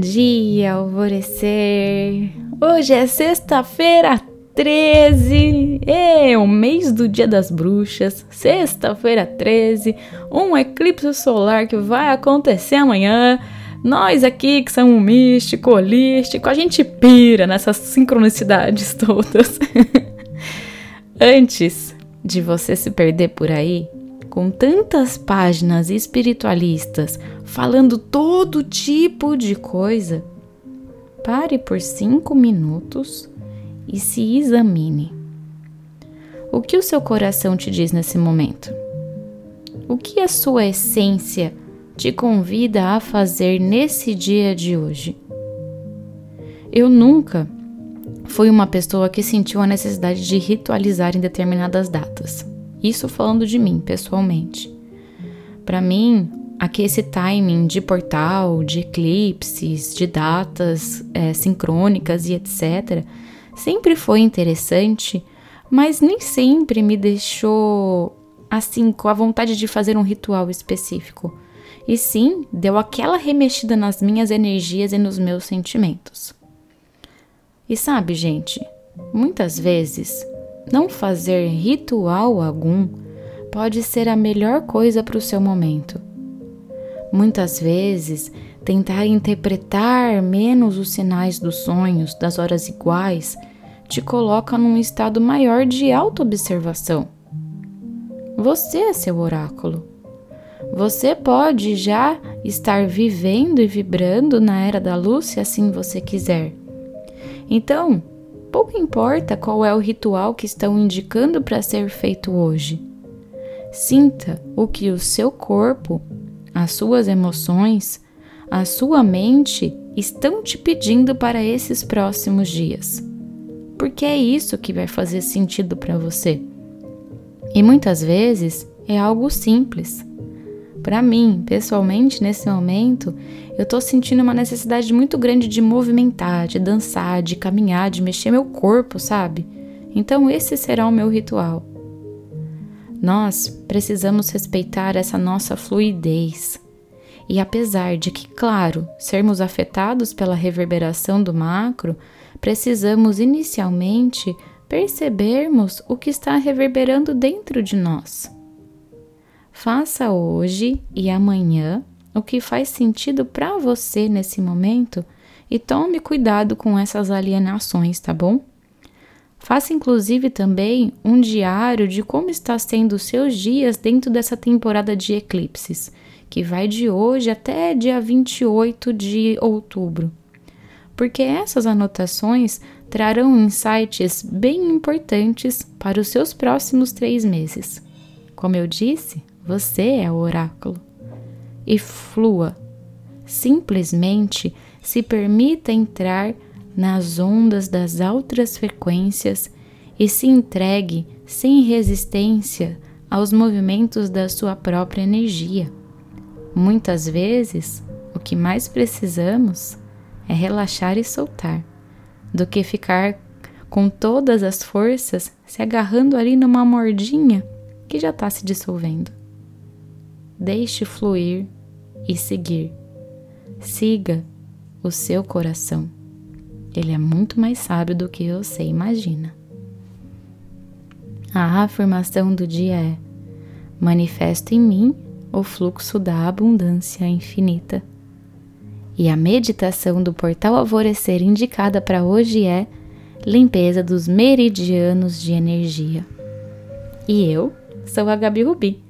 dia, alvorecer! Hoje é sexta-feira 13, é o mês do Dia das Bruxas, sexta-feira 13, um eclipse solar que vai acontecer amanhã. Nós aqui que somos místico, holístico, a gente pira nessas sincronicidades todas. Antes de você se perder por aí, com tantas páginas espiritualistas falando todo tipo de coisa, pare por cinco minutos e se examine. O que o seu coração te diz nesse momento? O que a sua essência te convida a fazer nesse dia de hoje? Eu nunca fui uma pessoa que sentiu a necessidade de ritualizar em determinadas datas. Isso falando de mim, pessoalmente. Para mim, aqui esse timing de portal, de eclipses, de datas é, sincrônicas e etc., sempre foi interessante, mas nem sempre me deixou assim com a vontade de fazer um ritual específico. E sim, deu aquela remexida nas minhas energias e nos meus sentimentos. E sabe, gente, muitas vezes não fazer ritual algum pode ser a melhor coisa para o seu momento. Muitas vezes, tentar interpretar menos os sinais dos sonhos das horas iguais te coloca num estado maior de autoobservação. Você é seu oráculo. Você pode já estar vivendo e vibrando na era da luz se assim você quiser. Então, pouco importa qual é o ritual que estão indicando para ser feito hoje. Sinta o que o seu corpo, as suas emoções, a sua mente estão te pedindo para esses próximos dias. Porque é isso que vai fazer sentido para você. E muitas vezes é algo simples. Para mim, pessoalmente, nesse momento, eu tô sentindo uma necessidade muito grande de movimentar, de dançar, de caminhar, de mexer meu corpo, sabe? Então esse será o meu ritual. Nós precisamos respeitar essa nossa fluidez. E apesar de que, claro, sermos afetados pela reverberação do macro, precisamos inicialmente percebermos o que está reverberando dentro de nós. Faça hoje e amanhã o que faz sentido para você nesse momento e tome cuidado com essas alienações, tá bom? Faça inclusive também um diário de como está sendo os seus dias dentro dessa temporada de eclipses, que vai de hoje até dia 28 de outubro. Porque essas anotações trarão insights bem importantes para os seus próximos três meses. Como eu disse, você é o oráculo e flua. Simplesmente se permita entrar nas ondas das outras frequências e se entregue sem resistência aos movimentos da sua própria energia. Muitas vezes, o que mais precisamos é relaxar e soltar, do que ficar com todas as forças se agarrando ali numa mordinha que já está se dissolvendo. Deixe fluir e seguir. Siga o seu coração. Ele é muito mais sábio do que você imagina. A afirmação do dia é: manifesto em mim o fluxo da abundância infinita. E a meditação do portal alvorecer indicada para hoje é limpeza dos meridianos de energia. E eu sou a Gabi Rubi